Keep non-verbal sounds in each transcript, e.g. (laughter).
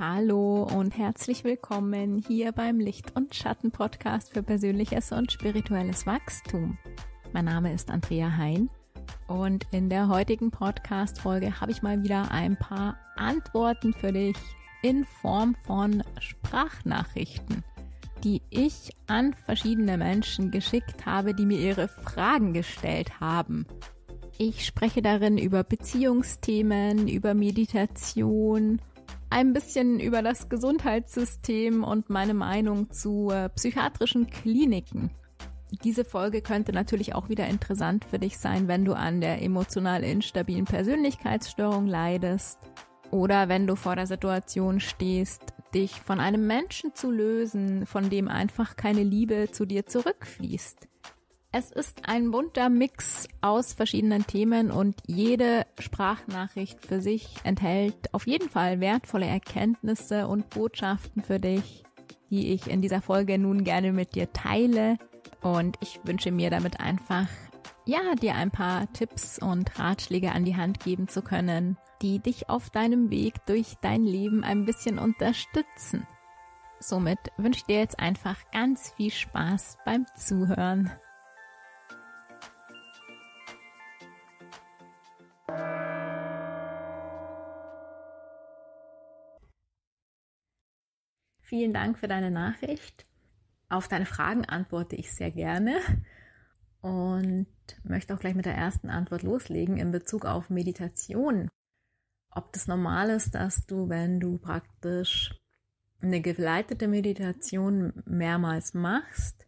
Hallo und herzlich willkommen hier beim Licht- und Schatten-Podcast für persönliches und spirituelles Wachstum. Mein Name ist Andrea Hein und in der heutigen Podcast-Folge habe ich mal wieder ein paar Antworten für dich in Form von Sprachnachrichten, die ich an verschiedene Menschen geschickt habe, die mir ihre Fragen gestellt haben. Ich spreche darin über Beziehungsthemen, über Meditation, ein bisschen über das Gesundheitssystem und meine Meinung zu äh, psychiatrischen Kliniken. Diese Folge könnte natürlich auch wieder interessant für dich sein, wenn du an der emotional instabilen Persönlichkeitsstörung leidest oder wenn du vor der Situation stehst, dich von einem Menschen zu lösen, von dem einfach keine Liebe zu dir zurückfließt. Es ist ein bunter Mix aus verschiedenen Themen und jede Sprachnachricht für sich enthält auf jeden Fall wertvolle Erkenntnisse und Botschaften für dich, die ich in dieser Folge nun gerne mit dir teile. Und ich wünsche mir damit einfach, ja, dir ein paar Tipps und Ratschläge an die Hand geben zu können, die dich auf deinem Weg durch dein Leben ein bisschen unterstützen. Somit wünsche ich dir jetzt einfach ganz viel Spaß beim Zuhören. Vielen Dank für deine Nachricht. Auf deine Fragen antworte ich sehr gerne und möchte auch gleich mit der ersten Antwort loslegen in Bezug auf Meditation. Ob das normal ist, dass du, wenn du praktisch eine geleitete Meditation mehrmals machst,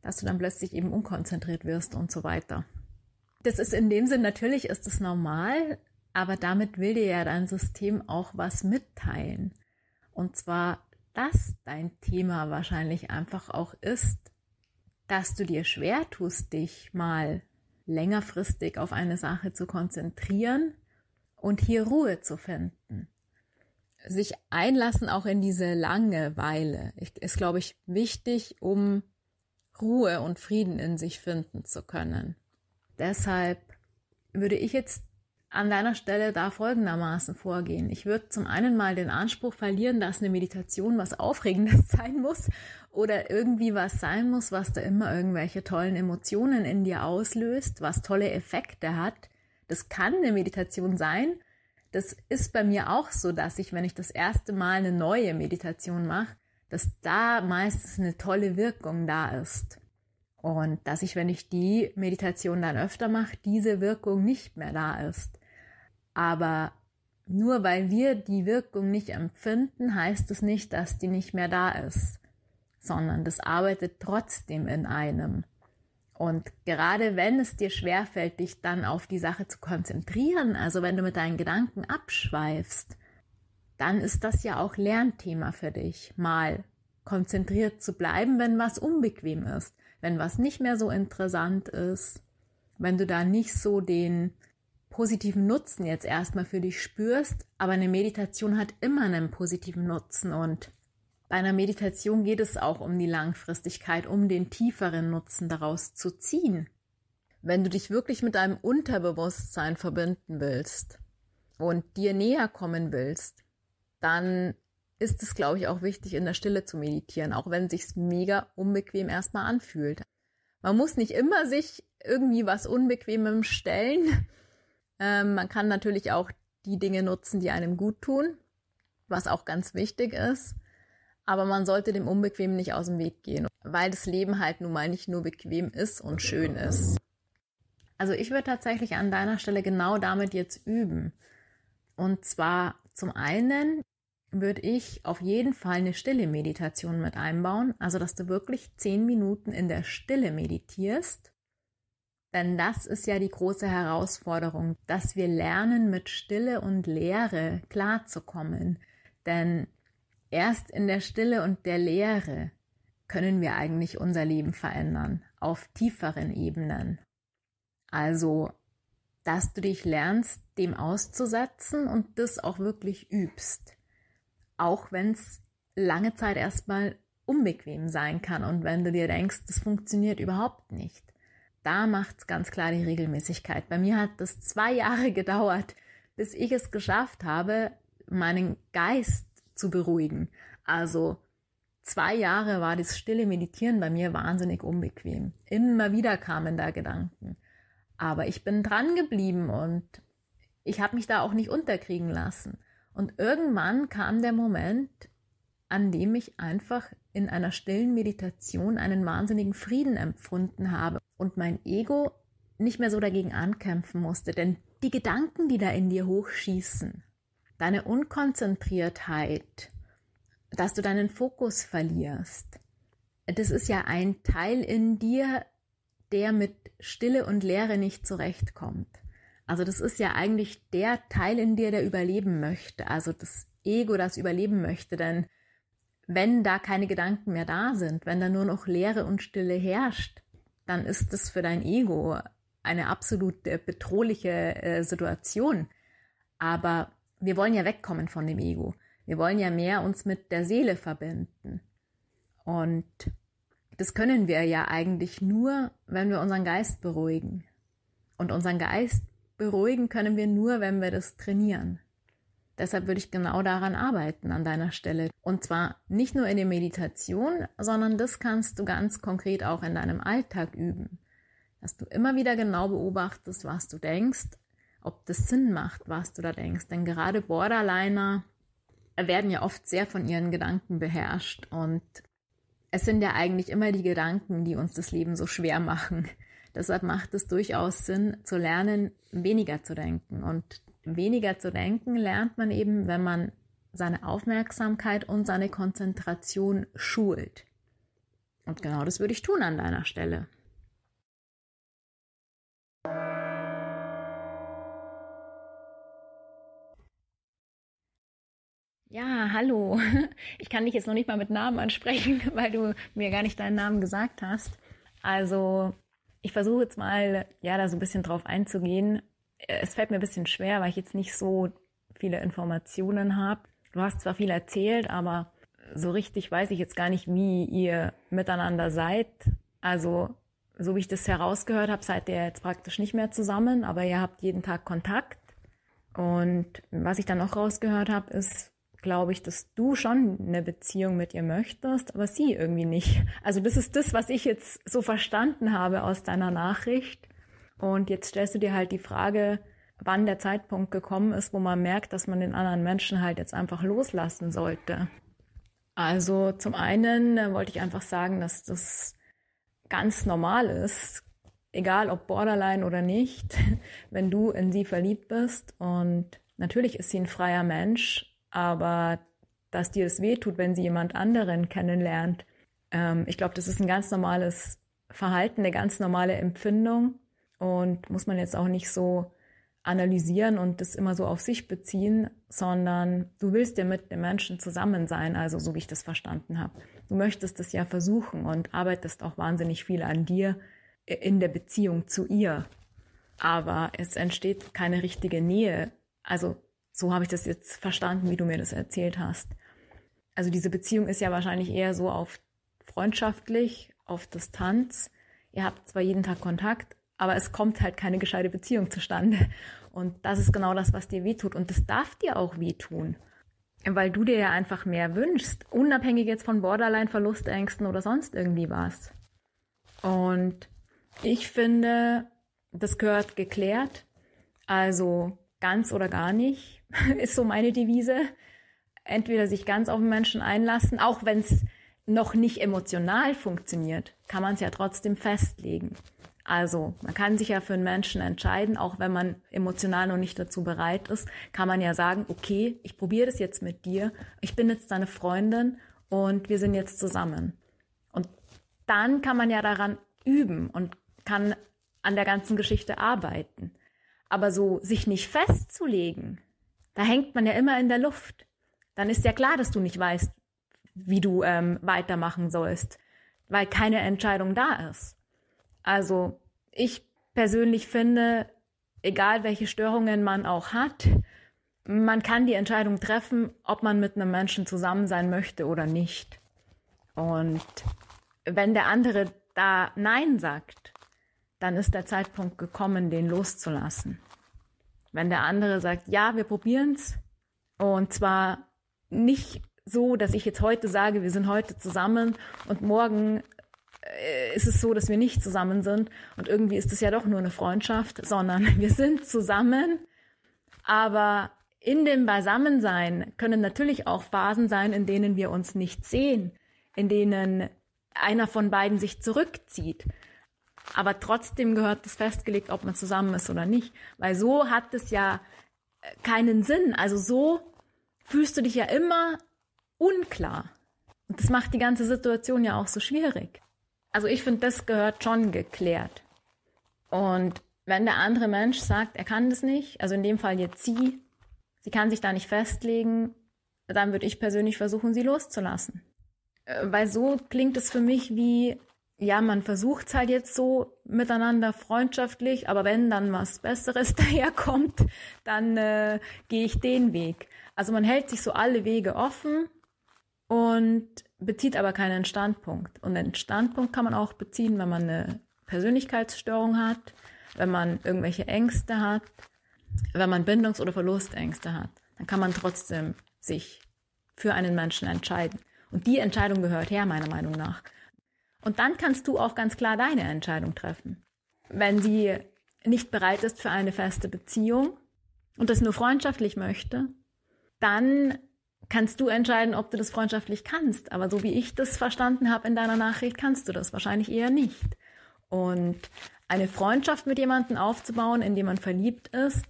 dass du dann plötzlich eben unkonzentriert wirst und so weiter. Das ist in dem Sinn, natürlich ist es normal, aber damit will dir ja dein System auch was mitteilen. Und zwar das dein Thema wahrscheinlich einfach auch ist, dass du dir schwer tust, dich mal längerfristig auf eine Sache zu konzentrieren und hier Ruhe zu finden. Sich einlassen auch in diese Langeweile ist, glaube ich, wichtig, um Ruhe und Frieden in sich finden zu können. Deshalb würde ich jetzt an deiner Stelle da folgendermaßen vorgehen. Ich würde zum einen mal den Anspruch verlieren, dass eine Meditation was Aufregendes (laughs) sein muss oder irgendwie was sein muss, was da immer irgendwelche tollen Emotionen in dir auslöst, was tolle Effekte hat. Das kann eine Meditation sein. Das ist bei mir auch so, dass ich, wenn ich das erste Mal eine neue Meditation mache, dass da meistens eine tolle Wirkung da ist. Und dass ich, wenn ich die Meditation dann öfter mache, diese Wirkung nicht mehr da ist. Aber nur weil wir die Wirkung nicht empfinden, heißt es nicht, dass die nicht mehr da ist, sondern das arbeitet trotzdem in einem. Und gerade wenn es dir schwerfällt, dich dann auf die Sache zu konzentrieren, also wenn du mit deinen Gedanken abschweifst, dann ist das ja auch Lernthema für dich, mal konzentriert zu bleiben, wenn was unbequem ist, wenn was nicht mehr so interessant ist, wenn du da nicht so den positiven Nutzen jetzt erstmal für dich spürst, aber eine Meditation hat immer einen positiven Nutzen und bei einer Meditation geht es auch um die Langfristigkeit, um den tieferen Nutzen daraus zu ziehen. Wenn du dich wirklich mit deinem Unterbewusstsein verbinden willst und dir näher kommen willst, dann ist es, glaube ich, auch wichtig, in der Stille zu meditieren, auch wenn es sich mega unbequem erstmal anfühlt. Man muss nicht immer sich irgendwie was Unbequemem stellen, ähm, man kann natürlich auch die Dinge nutzen, die einem gut tun, was auch ganz wichtig ist. Aber man sollte dem Unbequemen nicht aus dem Weg gehen, weil das Leben halt nun mal nicht nur bequem ist und schön ist. Also ich würde tatsächlich an deiner Stelle genau damit jetzt üben. Und zwar zum einen würde ich auf jeden Fall eine stille Meditation mit einbauen, also dass du wirklich zehn Minuten in der Stille meditierst denn das ist ja die große Herausforderung, dass wir lernen, mit Stille und Leere klarzukommen. Denn erst in der Stille und der Leere können wir eigentlich unser Leben verändern, auf tieferen Ebenen. Also, dass du dich lernst, dem auszusetzen und das auch wirklich übst. Auch wenn es lange Zeit erstmal unbequem sein kann und wenn du dir denkst, das funktioniert überhaupt nicht da macht's ganz klar die Regelmäßigkeit. Bei mir hat es zwei Jahre (laughs) gedauert, bis ich es geschafft habe, meinen Geist zu beruhigen. Also zwei Jahre war das stille Meditieren bei mir wahnsinnig unbequem. Immer wieder kamen da Gedanken. Aber ich bin dran geblieben und ich habe mich da auch nicht unterkriegen lassen. Und irgendwann kam der Moment, an dem ich einfach in einer stillen Meditation einen wahnsinnigen Frieden empfunden habe und mein Ego nicht mehr so dagegen ankämpfen musste. Denn die Gedanken, die da in dir hochschießen, deine Unkonzentriertheit, dass du deinen Fokus verlierst, das ist ja ein Teil in dir, der mit Stille und Leere nicht zurechtkommt. Also das ist ja eigentlich der Teil in dir, der überleben möchte. Also das Ego, das überleben möchte. Denn wenn da keine Gedanken mehr da sind, wenn da nur noch Leere und Stille herrscht, dann ist das für dein Ego eine absolut bedrohliche äh, Situation. Aber wir wollen ja wegkommen von dem Ego. Wir wollen ja mehr uns mit der Seele verbinden. Und das können wir ja eigentlich nur, wenn wir unseren Geist beruhigen. Und unseren Geist beruhigen können wir nur, wenn wir das trainieren. Deshalb würde ich genau daran arbeiten an deiner Stelle. Und zwar nicht nur in der Meditation, sondern das kannst du ganz konkret auch in deinem Alltag üben. Dass du immer wieder genau beobachtest, was du denkst, ob das Sinn macht, was du da denkst. Denn gerade Borderliner werden ja oft sehr von ihren Gedanken beherrscht und es sind ja eigentlich immer die Gedanken, die uns das Leben so schwer machen. Deshalb macht es durchaus Sinn zu lernen, weniger zu denken und weniger zu denken lernt man eben, wenn man seine Aufmerksamkeit und seine Konzentration schult. Und genau das würde ich tun an deiner Stelle. Ja, hallo. (laughs) Ich kann dich jetzt noch nicht mal mit Namen ansprechen, (laughs) weil du mir gar nicht deinen Namen gesagt hast. Also, ich versuche jetzt mal, ja, da so ein bisschen drauf einzugehen, es fällt mir ein bisschen schwer, weil ich jetzt nicht so viele Informationen habe. Du hast zwar viel erzählt, aber so richtig weiß ich jetzt gar nicht, wie ihr miteinander seid. Also, so wie ich das herausgehört habe, seid ihr jetzt praktisch nicht mehr zusammen, aber ihr habt jeden Tag Kontakt. Und was ich dann noch rausgehört habe, ist, glaube ich, dass du schon eine Beziehung mit ihr möchtest, aber sie irgendwie nicht. Also das ist das, was ich jetzt so verstanden habe aus deiner Nachricht. Und jetzt stellst du dir halt die Frage, wann der Zeitpunkt gekommen ist, wo man merkt, dass man den anderen Menschen halt jetzt einfach loslassen sollte. Also zum einen äh, wollte ich einfach sagen, dass das ganz normal ist, egal ob Borderline oder nicht, (laughs) wenn du in sie verliebt bist. Und natürlich ist sie ein freier Mensch, aber dass dir es wehtut, wenn sie jemand anderen kennenlernt, ähm, ich glaube, das ist ein ganz normales Verhalten, eine ganz normale Empfindung und muss man jetzt auch nicht so analysieren und das immer so auf sich beziehen, sondern du willst ja mit dem Menschen zusammen sein, also so wie ich das verstanden habe. Du möchtest es ja versuchen und arbeitest auch wahnsinnig viel an dir in der Beziehung zu ihr. Aber es entsteht keine richtige Nähe. Also so habe ich das jetzt verstanden, wie du mir das erzählt hast. Also diese Beziehung ist ja wahrscheinlich eher so auf freundschaftlich, auf Distanz. Ihr habt zwar jeden Tag Kontakt, aber es kommt halt keine gescheite Beziehung zustande. Und das ist genau das, was dir wehtut. Und das darf dir auch wehtun. Weil du dir ja einfach mehr wünschst, unabhängig jetzt von Borderline, Verlustängsten oder sonst irgendwie was. Und ich finde, das gehört geklärt. Also ganz oder gar nicht, (laughs) ist so meine Devise. Entweder sich ganz auf den Menschen einlassen, auch wenn es noch nicht emotional funktioniert, kann man es ja trotzdem festlegen. Also man kann sich ja für einen Menschen entscheiden, auch wenn man emotional noch nicht dazu bereit ist, kann man ja sagen, okay, ich probiere das jetzt mit dir, ich bin jetzt deine Freundin und wir sind jetzt zusammen. Und dann kann man ja daran üben und kann an der ganzen Geschichte arbeiten. Aber so sich nicht festzulegen, da hängt man ja immer in der Luft. Dann ist ja klar, dass du nicht weißt, wie du ähm, weitermachen sollst, weil keine Entscheidung da ist. Also ich persönlich finde, egal welche Störungen man auch hat, man kann die Entscheidung treffen, ob man mit einem Menschen zusammen sein möchte oder nicht. Und wenn der andere da Nein sagt, dann ist der Zeitpunkt gekommen, den loszulassen. Wenn der andere sagt, ja, wir probieren's, und zwar nicht so, dass ich jetzt heute sage, wir sind heute zusammen und morgen ist es so, dass wir nicht zusammen sind und irgendwie ist es ja doch nur eine Freundschaft, sondern (laughs) wir sind zusammen, aber in dem Beisammensein können natürlich auch Phasen sein, in denen wir uns nicht sehen, in denen einer von beiden sich zurückzieht. Aber trotzdem gehört es festgelegt, ob man zusammen ist oder nicht, weil so hat es ja äh, keinen Sinn. Also so fühlst du dich ja immer unklar. Und das macht die ganze Situation ja auch so schwierig. Also ich finde, das gehört schon geklärt. Und wenn der andere Mensch sagt, er kann das nicht, also in dem Fall jetzt sie, sie kann sich da nicht festlegen, dann würde ich persönlich versuchen, sie loszulassen. Äh, weil so klingt es für mich wie, ja, man versucht es halt jetzt so miteinander freundschaftlich, aber wenn dann was Besseres (laughs) daherkommt, dann äh, gehe ich den Weg. Also man hält sich so alle Wege offen und bezieht aber keinen Standpunkt. Und einen Standpunkt kann man auch beziehen, wenn man eine Persönlichkeitsstörung hat, wenn man irgendwelche Ängste hat, wenn man Bindungs- oder Verlustängste hat. Dann kann man trotzdem sich für einen Menschen entscheiden. Und die Entscheidung gehört her, meiner Meinung nach. Und dann kannst du auch ganz klar deine Entscheidung treffen. Wenn sie nicht bereit ist für eine feste Beziehung und das nur freundschaftlich möchte, dann kannst du entscheiden, ob du das freundschaftlich kannst. Aber so wie ich das verstanden habe in deiner Nachricht, kannst du das wahrscheinlich eher nicht. Und eine Freundschaft mit jemandem aufzubauen, in dem man verliebt ist,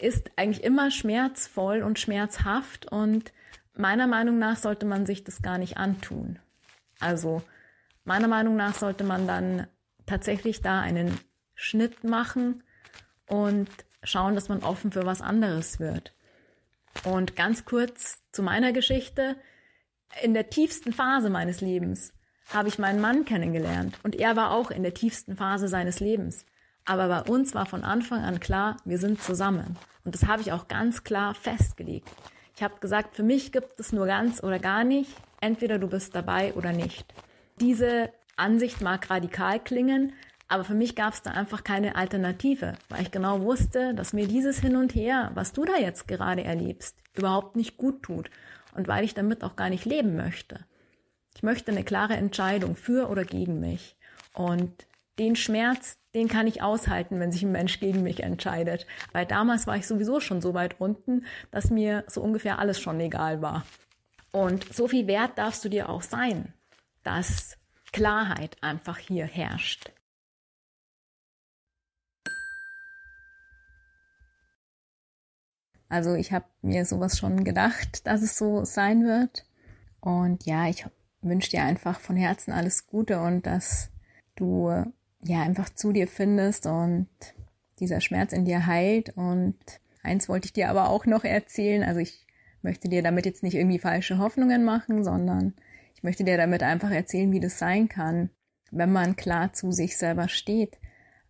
ist eigentlich immer schmerzvoll und schmerzhaft und meiner Meinung nach sollte man sich das gar nicht antun. Also meiner Meinung nach sollte man dann tatsächlich da einen Schnitt machen und schauen, dass man offen für was anderes wird. Und ganz kurz zu meiner Geschichte. In der tiefsten Phase meines Lebens habe ich meinen Mann kennengelernt und er war auch in der tiefsten Phase seines Lebens. Aber bei uns war von Anfang an klar, wir sind zusammen. Und das habe ich auch ganz klar festgelegt. Ich habe gesagt, für mich gibt es nur ganz oder gar nicht. Entweder du bist dabei oder nicht. Diese Ansicht mag radikal klingen, aber für mich gab es da einfach keine Alternative, weil ich genau wusste, dass mir dieses Hin und Her, was du da jetzt gerade erlebst, überhaupt nicht gut tut und weil ich damit auch gar nicht leben möchte. Ich möchte eine klare Entscheidung für oder gegen mich. Und den Schmerz, den kann ich aushalten, wenn sich ein Mensch gegen mich entscheidet. Weil damals war ich sowieso schon so weit unten, dass mir so ungefähr alles schon egal war. Und so viel wert darfst du dir auch sein, dass Klarheit einfach hier herrscht. Also ich habe mir sowas schon gedacht, (laughs) dass es so sein wird. Und ja, ich wünsche dir einfach von Herzen alles Gute und dass du ja einfach zu dir findest und dieser Schmerz in dir heilt. Und eins wollte ich dir aber auch noch erzählen. Also ich möchte dir damit jetzt nicht irgendwie falsche Hoffnungen machen, sondern ich möchte dir damit einfach erzählen, wie das sein kann, wenn man klar zu sich selber steht.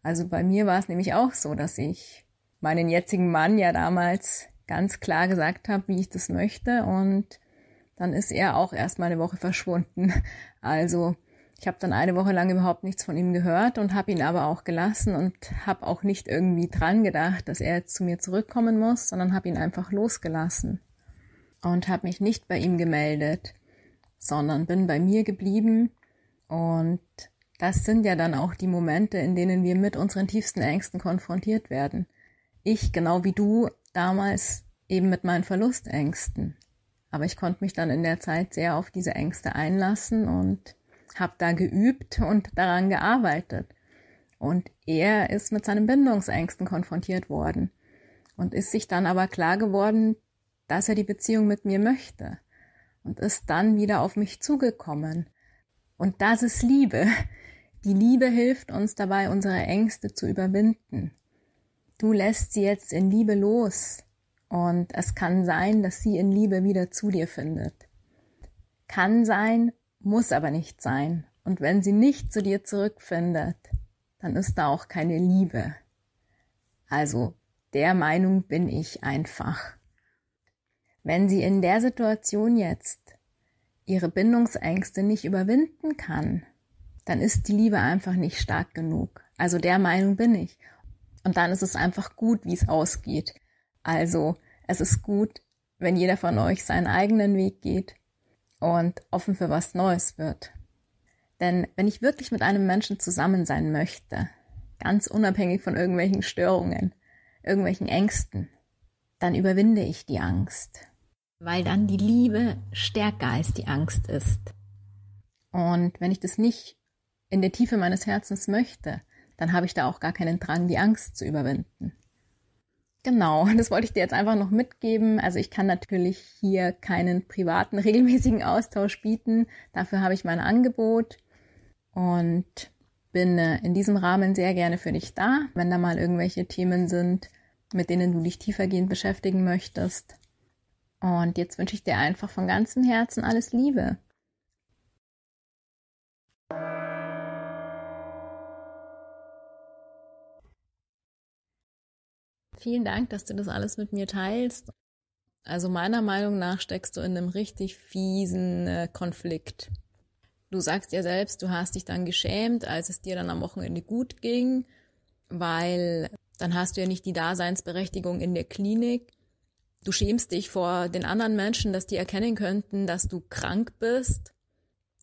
Also bei mir war es nämlich auch so, dass ich meinen jetzigen Mann ja damals ganz klar gesagt habe, wie ich das möchte. Und dann ist er auch erst mal eine Woche verschwunden. (laughs) Also ich habe dann eine Woche lang überhaupt nichts von ihm gehört und habe ihn aber auch gelassen und habe auch nicht irgendwie dran gedacht, dass er jetzt zu mir zurückkommen muss, sondern habe ihn einfach losgelassen und habe mich nicht bei ihm gemeldet, sondern bin bei mir geblieben. Und das sind ja dann auch die Momente, in denen wir mit unseren tiefsten Ängsten konfrontiert werden ich, genau wie du, damals eben mit meinen Verlustängsten. Aber ich konnte mich dann in der Zeit sehr auf diese Ängste einlassen und habe da geübt und daran gearbeitet. Und er ist mit seinen Bindungsängsten konfrontiert worden und ist sich dann aber klar geworden, dass er die Beziehung mit mir möchte und ist dann wieder auf mich zugekommen. Und das ist Liebe. Die Liebe hilft uns dabei, unsere Ängste zu überwinden. Du lässt sie jetzt in Liebe los und es kann sein, dass sie in Liebe wieder zu dir findet. Kann sein, muss aber nicht sein. Und wenn sie nicht zu dir zurückfindet, dann ist da auch keine Liebe. Also, der Meinung bin ich einfach. Wenn sie in der Situation jetzt ihre Bindungsängste nicht überwinden kann, dann ist die Liebe einfach nicht stark genug. Also der Meinung bin ich. Und dann ist es einfach gut, wie es ausgeht. Also es ist gut, wenn jeder von euch seinen eigenen Weg geht und offen für was Neues wird. Denn wenn ich wirklich mit einem Menschen zusammen sein möchte, ganz unabhängig von irgendwelchen Störungen, irgendwelchen Ängsten, dann überwinde ich die Angst. Weil dann die Liebe stärker als die Angst ist. Und wenn ich das nicht in der Tiefe meines Herzens möchte, dann habe ich da auch gar keinen Drang, die Angst zu überwinden. Genau, (laughs) das wollte ich dir jetzt einfach noch mitgeben. Also ich kann natürlich hier keinen privaten, (laughs) regelmäßigen Austausch bieten. Dafür habe ich mein Angebot und bin äh, in diesem Rahmen sehr gerne für dich da, wenn da mal irgendwelche Themen sind, mit denen du dich tiefergehend beschäftigen möchtest. Und jetzt wünsche ich dir einfach von ganzem Herzen alles Liebe. Vielen Dank, dass du das alles mit mir teilst. Also meiner Meinung nach steckst du in einem richtig fiesen äh, Konflikt. Du sagst ja selbst, du hast dich dann geschämt, als es dir dann am Wochenende gut ging, weil dann hast du ja nicht die Daseinsberechtigung in der Klinik. Du schämst dich vor den anderen Menschen, dass die erkennen könnten, dass du krank bist.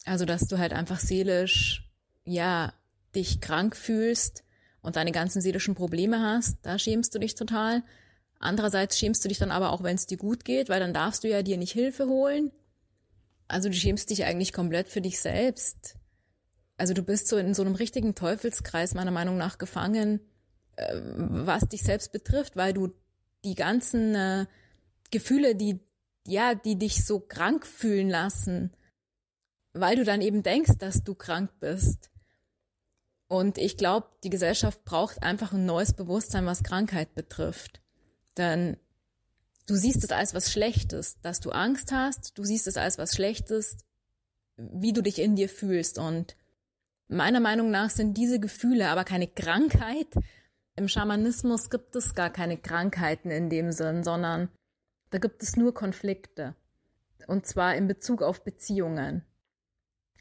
Also, dass du halt einfach seelisch, ja, dich krank fühlst und deine ganzen seelischen Probleme hast, da schämst du dich total. Andererseits schämst du dich dann aber auch, wenn es dir gut geht, weil dann darfst du ja dir nicht Hilfe holen. Also du schämst dich eigentlich komplett für dich selbst. Also du bist so in so einem richtigen Teufelskreis meiner Meinung nach gefangen, äh, was dich selbst betrifft, weil du die ganzen äh, Gefühle, die ja, die dich so krank fühlen lassen, weil du dann eben denkst, dass du krank bist, und ich glaube, die Gesellschaft braucht einfach ein neues Bewusstsein, was Krankheit betrifft. Denn du siehst es als was Schlechtes, dass du Angst hast, du siehst es als was Schlechtes, wie du dich in dir fühlst. Und meiner Meinung nach sind diese Gefühle aber keine Krankheit. Im Schamanismus gibt es gar keine Krankheiten in dem Sinn, sondern da gibt es nur Konflikte. Und zwar in Bezug auf Beziehungen.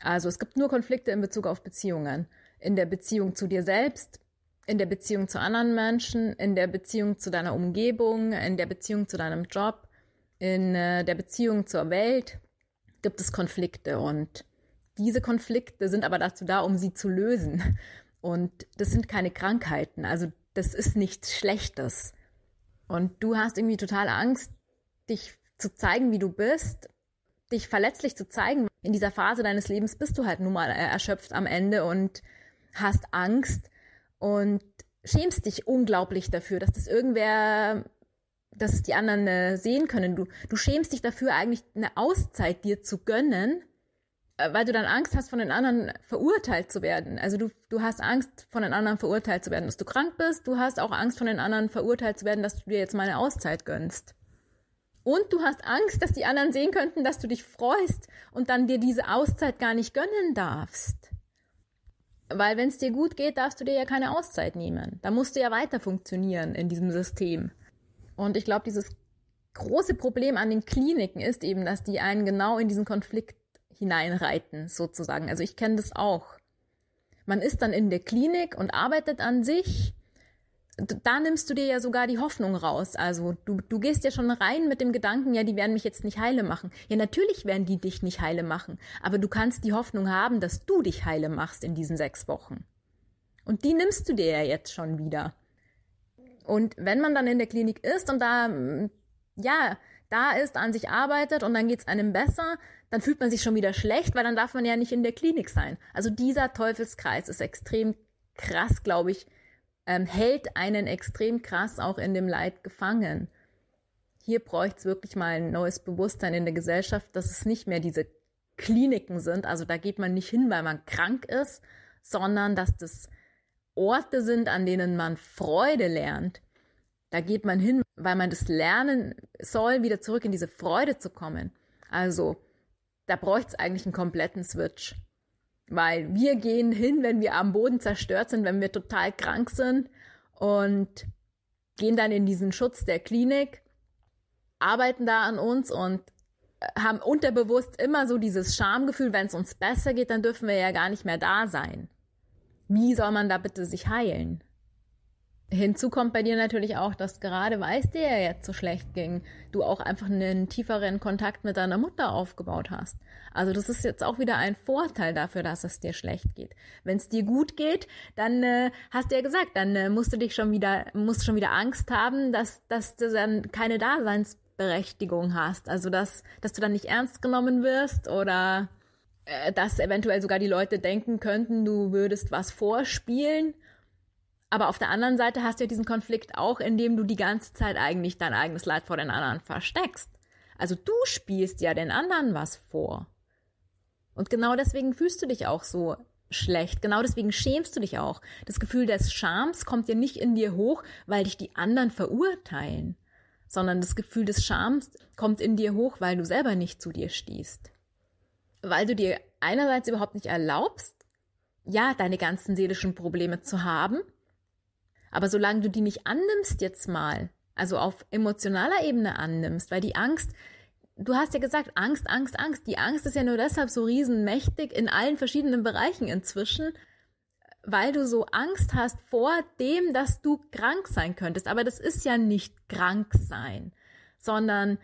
Also es gibt nur Konflikte in Bezug auf Beziehungen in der Beziehung zu dir selbst, in der Beziehung zu anderen Menschen, in der Beziehung zu deiner Umgebung, in der Beziehung zu deinem Job, in äh, der Beziehung zur Welt gibt es Konflikte und diese Konflikte sind aber dazu da, um sie zu lösen. Und das sind keine Krankheiten, also das ist nichts Schlechtes. Und du hast irgendwie total Angst, dich zu zeigen, wie du bist, dich verletzlich zu zeigen. In dieser Phase deines Lebens bist du halt nun mal erschöpft am Ende und hast Angst und schämst dich unglaublich dafür, dass das irgendwer, dass es die anderen äh, sehen können. Du, du schämst dich dafür, eigentlich eine Auszeit dir zu gönnen, äh, weil du dann Angst hast, von den anderen verurteilt zu werden. Also du, du hast Angst, von den anderen verurteilt zu werden, dass du krank bist. Du hast auch Angst, von den anderen verurteilt zu werden, dass du dir jetzt mal eine Auszeit gönnst. Und du hast Angst, dass die anderen sehen könnten, dass du dich freust und dann dir diese Auszeit gar nicht gönnen darfst. Weil wenn es dir gut geht, darfst du dir ja keine Auszeit nehmen. Da musst du ja weiter funktionieren in diesem System. Und ich glaube, dieses große Problem an den Kliniken ist eben, dass die einen genau in diesen Konflikt hineinreiten, sozusagen. Also ich kenne das auch. Man ist dann in der Klinik und arbeitet an sich da nimmst du dir ja sogar die Hoffnung raus. Also du, du gehst ja schon rein mit dem Gedanken, ja, die werden mich jetzt nicht heile machen. Ja, natürlich werden die dich nicht heile machen, aber du kannst die Hoffnung haben, dass du dich heile machst in diesen sechs Wochen. Und die nimmst du dir ja jetzt schon wieder. Und wenn man dann in der Klinik ist und da, ja, da ist, an sich arbeitet und dann geht's einem besser, dann fühlt man sich schon wieder schlecht, weil dann darf man ja nicht in der Klinik sein. Also dieser Teufelskreis ist extrem krass, glaube ich, ähm, hält einen extrem krass auch in dem Leid gefangen. Hier bräuchte es wirklich mal ein neues Bewusstsein in der Gesellschaft, dass es nicht mehr diese Kliniken sind, also da geht man nicht hin, weil man krank ist, sondern dass das Orte sind, an denen man Freude lernt. Da geht man hin, weil man das lernen soll, wieder zurück in diese Freude zu kommen. Also da bräuchte es eigentlich einen kompletten Switch. Weil wir gehen hin, wenn wir am Boden zerstört sind, wenn wir total krank sind und gehen dann in diesen Schutz der Klinik, arbeiten da an uns und äh, haben unterbewusst immer so dieses Schamgefühl, wenn es uns besser geht, dann dürfen wir ja gar nicht mehr da sein. Wie soll man da bitte sich heilen? Hinzu kommt bei dir natürlich auch, dass gerade weil es dir ja jetzt so schlecht ging, du auch einfach einen tieferen Kontakt mit deiner Mutter aufgebaut hast. Also das ist jetzt auch wieder ein Vorteil dafür, dass es dir schlecht geht. Wenn es dir gut geht, dann äh, hast du ja gesagt, dann äh, musst du dich schon wieder, musst schon wieder Angst haben, dass, dass du dann keine Daseinsberechtigung hast. Also dass, dass du dann nicht ernst genommen wirst oder äh, dass eventuell sogar die Leute denken könnten, du würdest was vorspielen aber auf der anderen Seite hast du ja diesen Konflikt auch, indem du die ganze Zeit eigentlich dein eigenes Leid vor den anderen versteckst. Also du spielst ja den anderen was vor. Und genau deswegen fühlst du dich auch so schlecht. Genau deswegen schämst du dich auch. Das Gefühl des Schams kommt ja nicht in dir hoch, weil dich die anderen verurteilen, sondern das Gefühl des Schams kommt in dir hoch, weil du selber nicht zu dir stehst. Weil du dir einerseits überhaupt nicht erlaubst, ja, deine ganzen seelischen Probleme zu haben aber solange du die nicht annimmst jetzt mal, also auf emotionaler Ebene annimmst, weil die Angst, du hast ja gesagt, Angst, Angst, Angst. Die Angst ist ja nur deshalb so riesenmächtig in allen verschiedenen Bereichen inzwischen, weil du so Angst hast vor dem, dass du krank sein könntest. Aber das ist ja nicht krank sein, sondern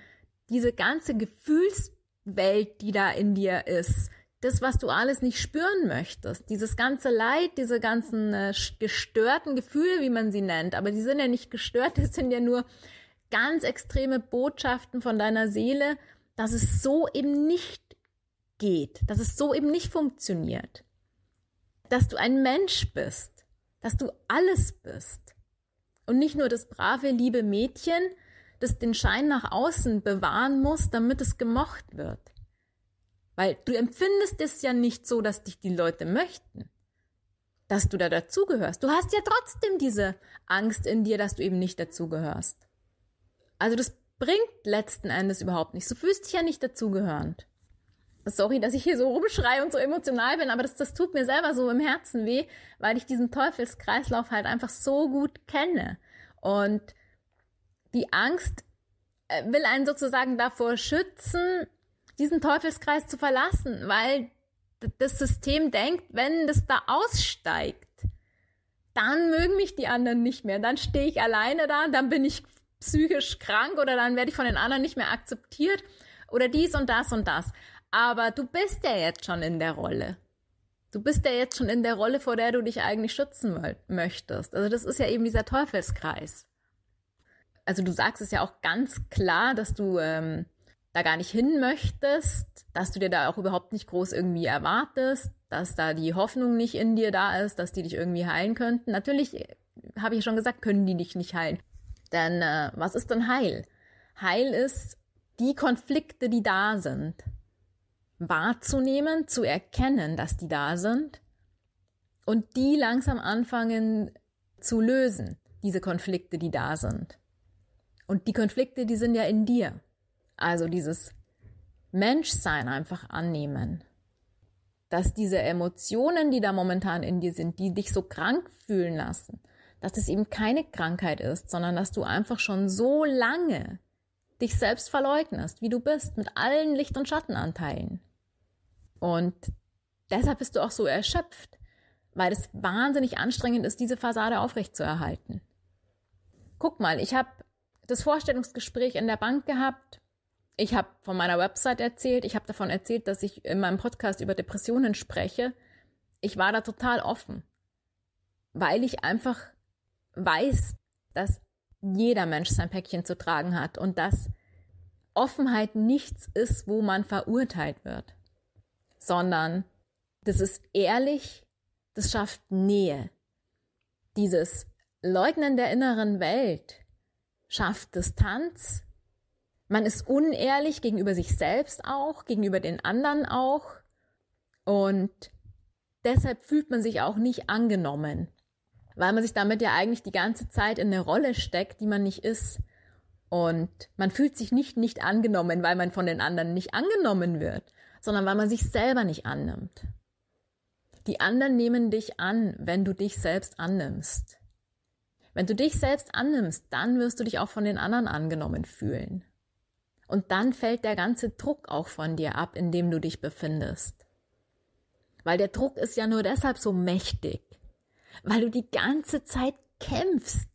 diese ganze Gefühlswelt, die da in dir ist, das, was du alles nicht spüren möchtest, dieses ganze Leid, diese ganzen äh, gestörten Gefühle, wie man sie nennt, aber die sind ja nicht gestört, (laughs) das sind ja nur ganz extreme Botschaften von deiner Seele, dass es so eben nicht geht, dass es so eben nicht funktioniert, dass du ein Mensch bist, dass du alles bist. Und nicht nur das brave, liebe Mädchen, das den Schein nach außen bewahren muss, damit es gemocht wird. Weil du empfindest es ja nicht so, dass dich die Leute möchten, dass du da dazugehörst. Du hast ja trotzdem diese Angst in dir, dass du eben nicht dazugehörst. Also das bringt letzten Endes überhaupt nichts. Du fühlst dich ja nicht dazugehörend. Sorry, dass ich hier so rumschreie und so emotional bin, aber das, das tut mir selber so im Herzen weh, weil ich diesen Teufelskreislauf halt einfach so gut kenne. Und die Angst äh, will einen sozusagen davor schützen, diesen Teufelskreis zu verlassen, weil das System denkt, wenn das da aussteigt, dann mögen mich die anderen nicht mehr. Dann stehe ich alleine da, dann bin ich psychisch krank oder dann werde ich von den anderen nicht mehr akzeptiert oder dies und das und das. Aber du bist ja jetzt schon in der Rolle. Du bist ja jetzt schon in der Rolle, vor der du dich eigentlich schützen möchtest. Also das ist ja eben dieser Teufelskreis. Also du sagst es ja auch ganz klar, dass du ähm, da gar nicht hin möchtest, dass du dir da auch überhaupt nicht groß irgendwie erwartest, dass da die Hoffnung nicht in dir da ist, dass die dich irgendwie heilen könnten. Natürlich, äh, habe ich schon gesagt, können die dich nicht heilen. Denn äh, was ist denn Heil? Heil ist, die Konflikte, die da sind, wahrzunehmen, zu erkennen, dass die da sind und die langsam anfangen zu lösen, diese Konflikte, die da sind. Und die Konflikte, die sind ja in dir. Also dieses Menschsein einfach annehmen. Dass diese Emotionen, die da momentan in dir sind, die dich so krank fühlen lassen, dass es eben keine Krankheit ist, sondern dass du einfach schon so lange dich selbst verleugnest, wie du bist, mit allen Licht- und Schattenanteilen. Und deshalb bist du auch so erschöpft, weil es wahnsinnig anstrengend ist, diese Fassade aufrechtzuerhalten. Guck mal, ich habe das Vorstellungsgespräch in der Bank gehabt ich habe von meiner Website erzählt, ich habe davon erzählt, dass ich in meinem Podcast über Depressionen spreche. Ich war da total offen, weil ich einfach weiß, dass jeder Mensch sein Päckchen zu tragen hat und dass Offenheit nichts ist, wo man verurteilt wird, sondern das ist ehrlich, das schafft Nähe. Dieses Leugnen der inneren Welt schafft Distanz, man ist unehrlich gegenüber sich selbst auch, gegenüber den anderen auch. Und deshalb fühlt man sich auch nicht angenommen, weil man sich damit ja eigentlich die ganze Zeit in eine Rolle steckt, die man nicht ist. Und man fühlt sich nicht nicht angenommen, weil man von den anderen nicht angenommen wird, sondern weil man sich selber nicht annimmt. Die anderen nehmen dich an, wenn du dich selbst annimmst. Wenn du dich selbst annimmst, dann wirst du dich auch von den anderen angenommen fühlen. Und dann fällt der ganze Druck auch von dir ab, in dem du dich befindest. Weil der Druck ist ja nur deshalb so mächtig, weil du die ganze Zeit kämpfst.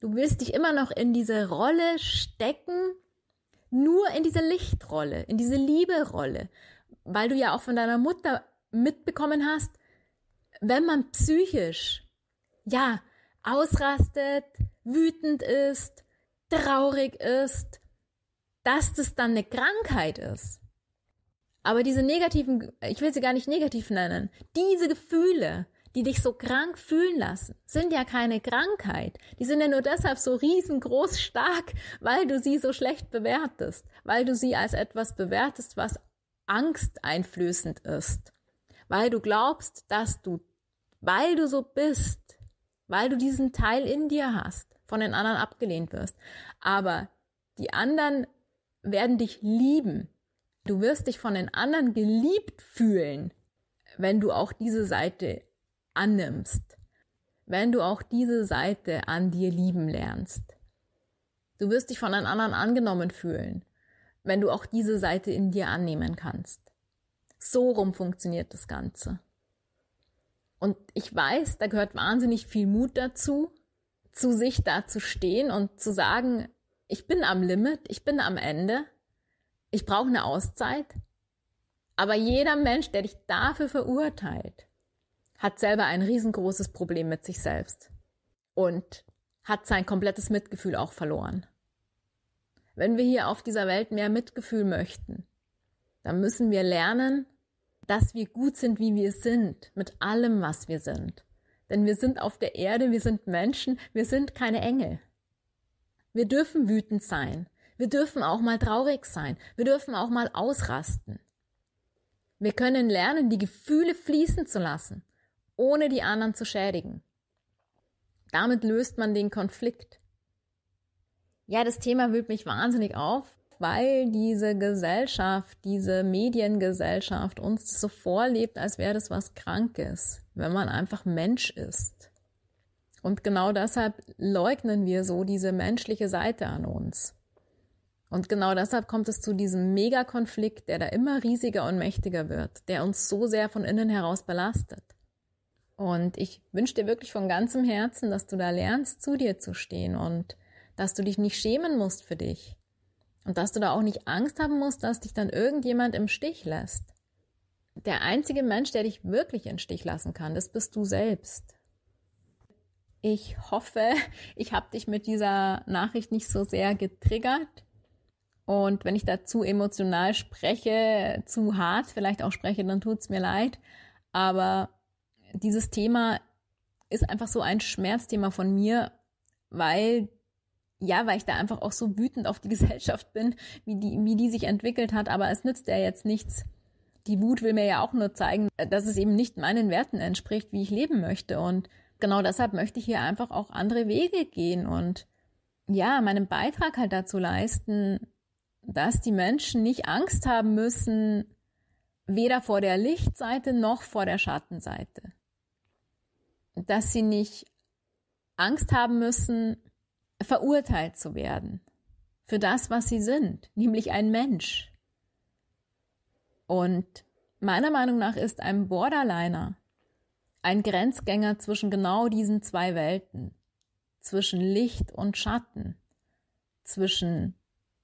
Du willst dich immer noch in diese Rolle stecken, nur in diese Lichtrolle, in diese Liebe-Rolle, weil du ja auch von deiner Mutter mitbekommen hast, wenn man psychisch, ja, ausrastet, wütend ist, traurig ist, dass das dann eine Krankheit ist. Aber diese negativen, ich will sie gar nicht negativ nennen, diese Gefühle, die dich so krank fühlen lassen, sind ja keine Krankheit. Die sind ja nur deshalb so riesengroß stark, weil du sie so schlecht bewertest, weil du sie als etwas bewertest, was angsteinflößend ist, weil du glaubst, dass du, weil du so bist, weil du diesen Teil in dir hast, von den anderen abgelehnt wirst. Aber die anderen werden dich lieben. Du wirst dich von den anderen geliebt fühlen, wenn du auch diese Seite annimmst, wenn du auch diese Seite an dir lieben lernst. Du wirst dich von den anderen angenommen fühlen, wenn du auch diese Seite in dir annehmen kannst. So rum funktioniert das Ganze. Und ich weiß, da gehört wahnsinnig viel Mut dazu, zu sich da zu stehen und zu sagen, ich bin am Limit, ich bin am Ende, ich brauche eine Auszeit. Aber jeder Mensch, der dich dafür verurteilt, hat selber ein riesengroßes Problem mit sich selbst und hat sein komplettes Mitgefühl auch verloren. Wenn wir hier auf dieser Welt mehr Mitgefühl möchten, dann müssen wir lernen, dass wir gut sind, wie wir sind, mit allem, was wir sind. Denn wir sind auf der Erde, wir sind Menschen, wir sind keine Engel. Wir dürfen wütend sein. Wir dürfen auch mal traurig sein. Wir dürfen auch mal ausrasten. Wir können lernen, die Gefühle fließen zu lassen, ohne die anderen zu schädigen. Damit löst man den Konflikt. Ja, das Thema wühlt mich wahnsinnig auf, weil diese Gesellschaft, diese Mediengesellschaft uns so vorlebt, als wäre das was Krankes, wenn man einfach Mensch ist. Und genau deshalb leugnen wir so diese menschliche Seite an uns. Und genau deshalb kommt es zu diesem Megakonflikt, der da immer riesiger und mächtiger wird, der uns so sehr von innen heraus belastet. Und ich wünsche dir wirklich von ganzem Herzen, dass du da lernst, zu dir zu stehen und dass du dich nicht schämen musst für dich. Und dass du da auch nicht Angst haben musst, dass dich dann irgendjemand im Stich lässt. Der einzige Mensch, der dich wirklich in Stich lassen kann, das bist du selbst. Ich hoffe, ich habe dich mit dieser Nachricht nicht so sehr getriggert. Und wenn ich dazu emotional spreche, zu hart vielleicht auch spreche, dann tut's mir leid. Aber dieses Thema ist einfach so ein Schmerzthema von mir, weil ja, weil ich da einfach auch so wütend auf die (laughs) Gesellschaft bin, wie die, wie die sich entwickelt hat. Aber es nützt ja jetzt nichts. Die Wut will mir ja auch nur zeigen, dass es eben nicht meinen Werten entspricht, wie ich leben möchte. Und genau deshalb möchte ich hier einfach auch andere Wege gehen und ja, meinen Beitrag halt dazu leisten, dass die Menschen nicht Angst haben müssen, weder vor der Lichtseite noch vor der Schattenseite. Dass sie nicht Angst haben müssen, verurteilt zu werden für das, was sie sind, nämlich ein Mensch. Und meiner Meinung nach ist ein Borderliner ein Grenzgänger zwischen genau diesen zwei Welten, zwischen Licht und Schatten, zwischen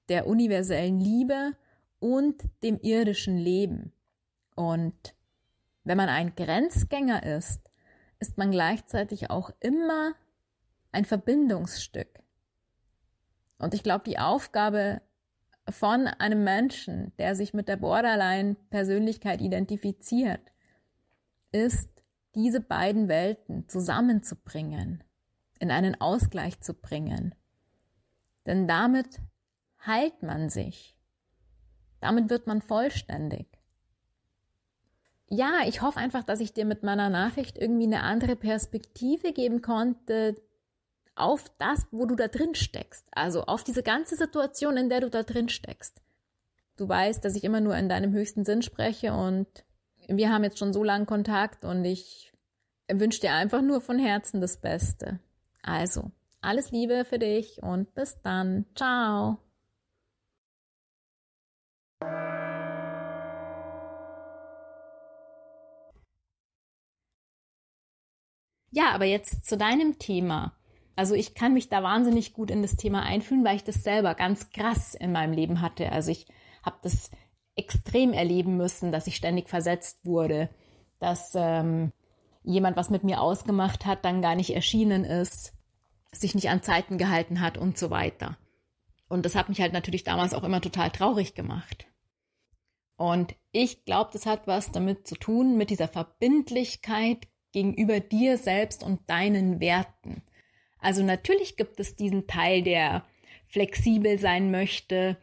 der universellen Liebe und dem irdischen Leben. Und wenn man ein Grenzgänger ist, ist man gleichzeitig auch immer ein Verbindungsstück. Und ich glaube, die Aufgabe von einem Menschen, der sich mit der Borderline-Persönlichkeit identifiziert, ist, diese beiden Welten zusammenzubringen, in einen Ausgleich zu bringen. Denn damit heilt man sich. Damit wird man vollständig. Ja, ich hoffe einfach, dass ich dir mit meiner Nachricht irgendwie eine andere Perspektive geben konnte, auf das, wo du da drin steckst. Also auf diese ganze Situation, in der du da drin steckst. Du weißt, dass ich immer nur in deinem höchsten Sinn spreche und wir haben jetzt schon so lange Kontakt und ich wünsche dir einfach nur von Herzen das Beste. Also, alles Liebe für dich und bis dann. Ciao. Ja, aber jetzt zu deinem Thema. Also ich kann mich da wahnsinnig gut in das Thema einfühlen, weil ich das selber ganz krass in meinem Leben hatte. Also ich habe das extrem erleben müssen, dass ich ständig versetzt wurde, dass ähm, jemand was mit mir ausgemacht hat, dann gar nicht erschienen ist, sich nicht an Zeiten gehalten hat und so weiter. Und das hat mich halt natürlich damals auch immer total traurig gemacht. Und ich glaube, das hat was damit zu tun, mit dieser Verbindlichkeit gegenüber dir selbst und deinen Werten. Also natürlich gibt es diesen Teil, der flexibel sein möchte,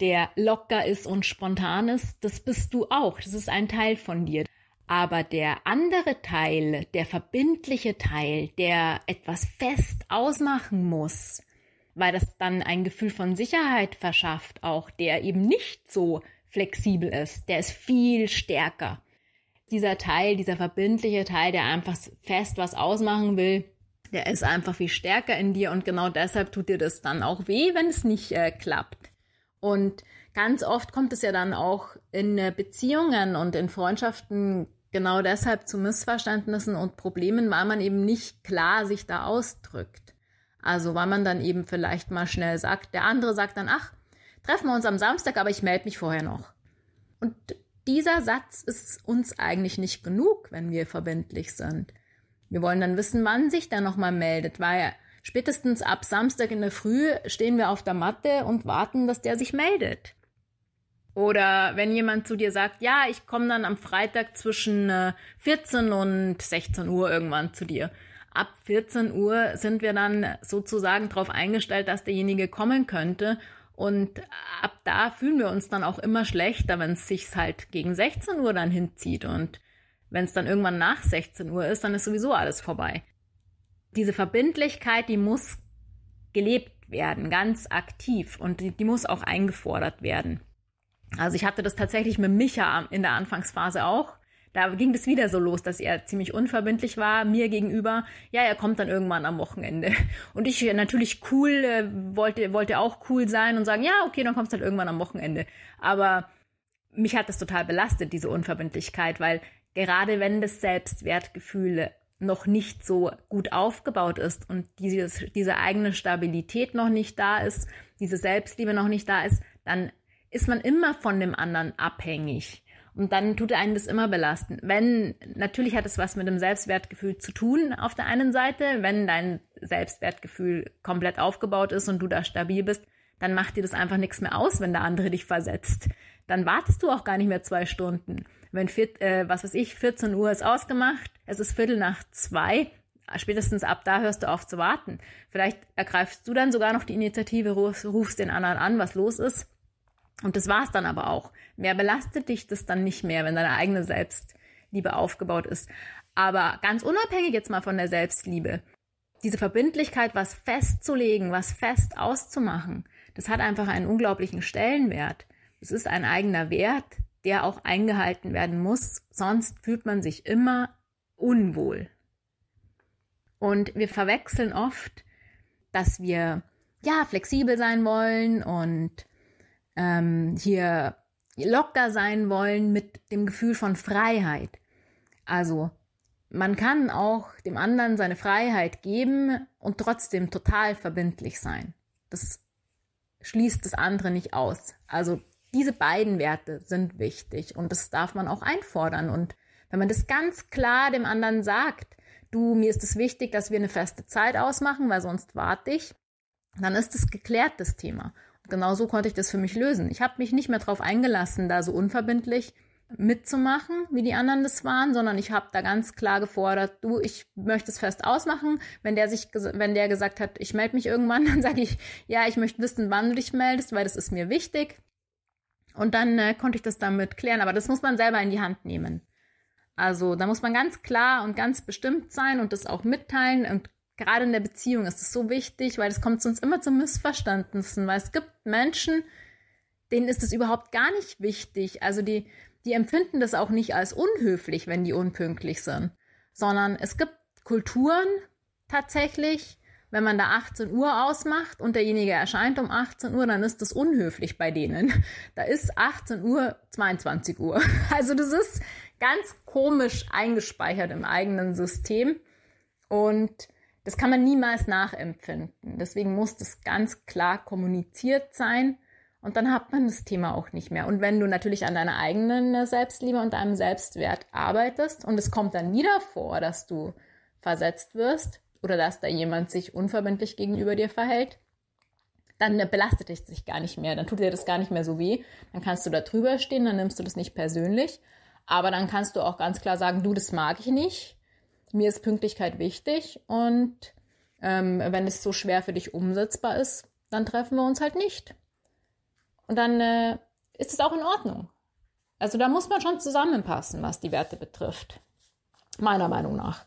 der locker ist und spontan ist. Das bist du auch. Das ist ein Teil von dir. Aber der andere Teil, der verbindliche Teil, der etwas fest ausmachen muss, weil das dann ein Gefühl von Sicherheit verschafft, auch der eben nicht so flexibel ist, der ist viel stärker. Dieser Teil, dieser verbindliche Teil, der einfach fest was ausmachen will, der ist einfach viel stärker in dir und genau deshalb tut dir das dann auch weh, wenn es nicht äh, klappt. Und ganz oft kommt es ja dann auch in äh, Beziehungen und in Freundschaften genau deshalb zu Missverständnissen und Problemen, weil man eben nicht klar sich da ausdrückt. Also weil man dann eben vielleicht mal schnell sagt, der andere sagt dann, ach, treffen wir uns am Samstag, aber ich melde mich vorher noch. Und dieser Satz ist uns eigentlich nicht genug, wenn wir verbindlich sind. Wir wollen dann wissen, wann sich der nochmal meldet, weil spätestens ab Samstag in der Früh stehen wir auf der Matte und warten, dass der sich meldet. Oder wenn jemand zu dir sagt, ja, ich komme dann am Freitag zwischen 14 äh, und 16 Uhr irgendwann zu dir ab 14 Uhr sind wir dann sozusagen darauf eingestellt, dass derjenige kommen könnte. Und ab da fühlen wir uns dann auch immer schlechter, wenn es sich halt gegen 16 Uhr dann hinzieht. Und wenn es dann irgendwann nach 16 Uhr ist, dann ist sowieso alles vorbei. Diese Verbindlichkeit, die muss gelebt werden, ganz aktiv. Und die, die muss auch eingefordert werden. Also ich hatte das tatsächlich mit Micha in der Anfangsphase auch da ging es wieder so los, dass er ziemlich unverbindlich war mir gegenüber. Ja, er kommt dann irgendwann am Wochenende. Und ich natürlich cool, äh, wollte, wollte auch cool sein und sagen, ja, okay, dann kommst du halt irgendwann am Wochenende. Aber mich hat das total belastet, diese Unverbindlichkeit, weil gerade wenn das Selbstwertgefühl noch nicht so gut aufgebaut ist und dieses, diese eigene Stabilität noch nicht da ist, diese Selbstliebe noch nicht da ist, dann ist man immer von dem anderen abhängig. Und dann tut einen das immer belasten. Wenn, natürlich hat es was mit dem Selbstwertgefühl zu tun auf der einen Seite. Wenn dein Selbstwertgefühl komplett aufgebaut ist und du da stabil bist, dann macht dir das einfach nichts mehr aus, wenn der andere dich versetzt. Dann wartest du auch gar nicht mehr zwei Stunden. Wenn, äh, was weiß ich, 14 Uhr ist ausgemacht, es ist Viertel nach zwei, spätestens ab da hörst du auf zu warten. Vielleicht ergreifst du dann sogar noch die Initiative, rufst den anderen an, was los ist und das war's dann aber auch. Mehr belastet dich das dann nicht mehr, wenn deine eigene Selbstliebe aufgebaut ist. Aber ganz unabhängig jetzt mal von der Selbstliebe, diese Verbindlichkeit, was festzulegen, was fest auszumachen, das hat einfach einen unglaublichen Stellenwert. Es ist ein eigener Wert, der auch eingehalten werden muss, sonst fühlt man sich immer unwohl. Und wir verwechseln oft, dass wir ja flexibel sein wollen und ähm, hier locker sein wollen mit dem Gefühl von Freiheit. Also man kann auch dem anderen seine Freiheit geben und trotzdem total verbindlich sein. Das schließt das andere nicht aus. Also diese beiden Werte sind wichtig und das darf man auch einfordern. Und wenn man das ganz klar dem anderen sagt, du, mir ist es wichtig, dass wir eine feste Zeit ausmachen, weil sonst warte ich, dann ist es geklärt, das Thema genau so konnte ich das für mich lösen. Ich habe mich nicht mehr darauf eingelassen, da so unverbindlich mitzumachen, wie die anderen das waren, sondern ich habe da ganz klar gefordert, du, ich möchte es fest ausmachen. Wenn der sich, wenn der gesagt hat, ich melde mich irgendwann, (laughs) dann sage ich, ja, ich möchte wissen, wann du dich meldest, weil das ist mir wichtig. Und dann äh, konnte ich das damit klären, aber das muss man selber in die Hand nehmen. Also da muss man ganz klar und ganz bestimmt sein und das auch mitteilen und gerade in der Beziehung ist es so wichtig, weil es kommt sonst immer zu Missverständnissen, weil es gibt Menschen, denen ist es überhaupt gar nicht wichtig. Also die, die empfinden das auch nicht als unhöflich, wenn die unpünktlich sind, sondern es gibt Kulturen tatsächlich, wenn man da 18 Uhr ausmacht und derjenige erscheint um 18 Uhr, dann ist das unhöflich bei denen. Da ist 18 Uhr 22 Uhr. (laughs) Also das ist ganz komisch eingespeichert im eigenen System und Das kann man niemals nachempfinden. Deswegen muss das ganz klar kommuniziert sein und dann hat man das Thema auch nicht mehr. Und wenn du natürlich an deiner eigenen Selbstliebe und deinem Selbstwert arbeitest und es kommt dann wieder vor, dass du versetzt wirst oder dass da jemand sich unverbindlich gegenüber dir verhält, dann belastet dich sich gar nicht mehr, dann tut dir das gar nicht mehr so weh, dann kannst du da drüber stehen, dann nimmst du das nicht persönlich, aber dann kannst du auch ganz klar sagen, du, das mag ich nicht, mir ist Pünktlichkeit wichtig und ähm, wenn es so schwer für dich umsetzbar ist, dann treffen wir uns halt nicht. Und dann äh, ist es auch in Ordnung. Also da muss man schon zusammenpassen, was die Werte betrifft. Meiner Meinung nach.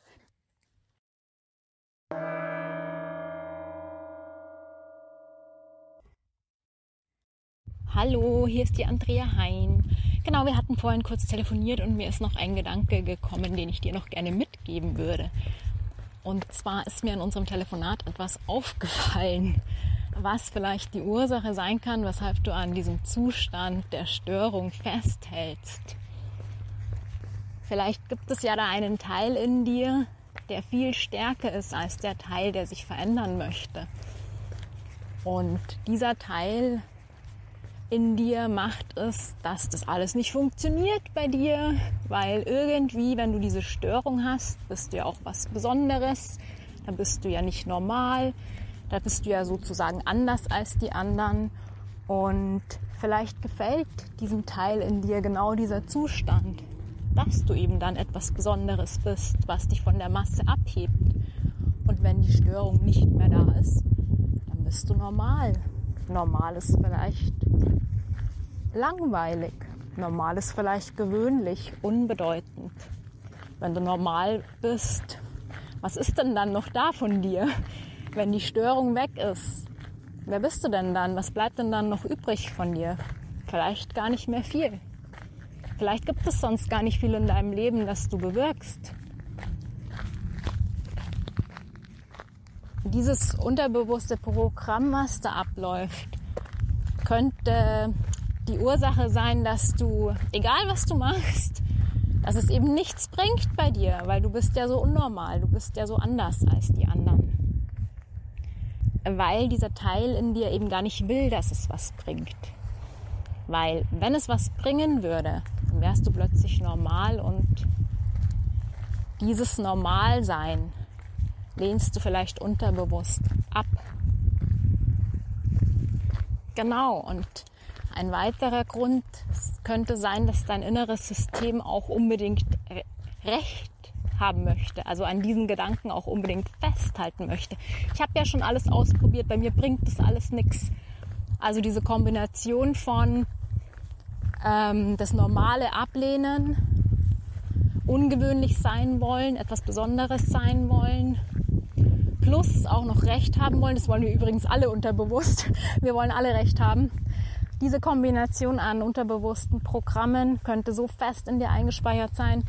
Hallo, hier ist die Andrea Hein. Genau, wir hatten vorhin kurz telefoniert und mir ist noch ein Gedanke gekommen, den ich dir noch gerne mitgeben würde. Und zwar ist mir in unserem Telefonat etwas aufgefallen, was vielleicht die Ursache sein kann, weshalb du an diesem Zustand der Störung festhältst. Vielleicht gibt es ja da einen Teil in dir, der viel stärker ist als der Teil, der sich verändern möchte. Und dieser Teil in dir macht es, dass das alles nicht funktioniert bei dir, weil irgendwie, wenn du diese Störung hast, bist du ja auch was Besonderes, dann bist du ja nicht normal, da bist du ja sozusagen anders als die anderen. Und vielleicht gefällt diesem Teil in dir genau dieser Zustand, dass du eben dann etwas Besonderes bist, was dich von der Masse abhebt. Und wenn die Störung nicht mehr da ist, dann bist du normal Normal ist vielleicht langweilig. Normal ist vielleicht gewöhnlich, unbedeutend. Wenn du normal bist, was ist denn dann noch da von dir, wenn die Störung weg ist? Wer bist du denn dann? Was bleibt denn dann noch übrig von dir? Vielleicht gar nicht mehr viel. Vielleicht gibt es sonst gar nicht viel in deinem Leben, das du bewirkst. Dieses unterbewusste Programm, was da abläuft, könnte die Ursache sein, dass du, egal was du machst, dass es eben nichts bringt bei dir, weil du bist ja so unnormal, du bist ja so anders als die anderen. Weil dieser Teil in dir eben gar nicht will, dass es was bringt. Weil wenn es was bringen würde, dann wärst du plötzlich normal und dieses Normalsein lehnst du vielleicht unterbewusst ab. Genau, und ein weiterer Grund könnte sein, dass dein inneres System auch unbedingt Recht haben möchte, also an diesen Gedanken auch unbedingt festhalten möchte. Ich habe ja schon alles ausprobiert, bei mir bringt das alles nichts. Also diese Kombination von ähm, das normale Ablehnen, ungewöhnlich sein wollen, etwas Besonderes sein wollen plus auch noch Recht haben wollen. Das wollen wir übrigens alle unterbewusst. Wir wollen alle Recht haben. Diese Kombination an unterbewussten Programmen könnte so fest in dir eingespeichert sein,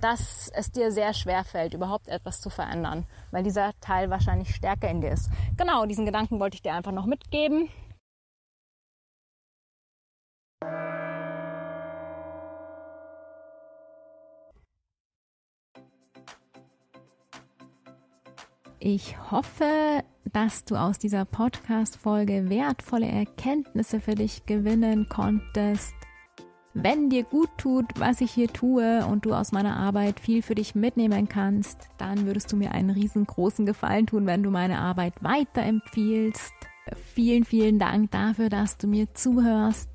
dass es dir sehr schwer fällt, überhaupt etwas zu verändern, weil dieser Teil wahrscheinlich stärker in dir ist. Genau, diesen Gedanken wollte ich dir einfach noch mitgeben. Ich hoffe, dass du aus dieser Podcast-Folge wertvolle Erkenntnisse für dich gewinnen konntest. Wenn dir gut tut, was ich hier tue und du aus meiner Arbeit viel für dich mitnehmen kannst, dann würdest du mir einen riesengroßen Gefallen tun, wenn du meine Arbeit weiterempfiehlst. Vielen, vielen Dank dafür, dass du mir zuhörst.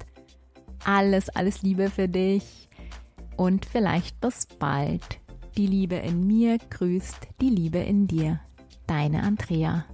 Alles, alles Liebe für dich und vielleicht bis bald. Die Liebe in mir grüßt die Liebe in dir. Deine Andrea.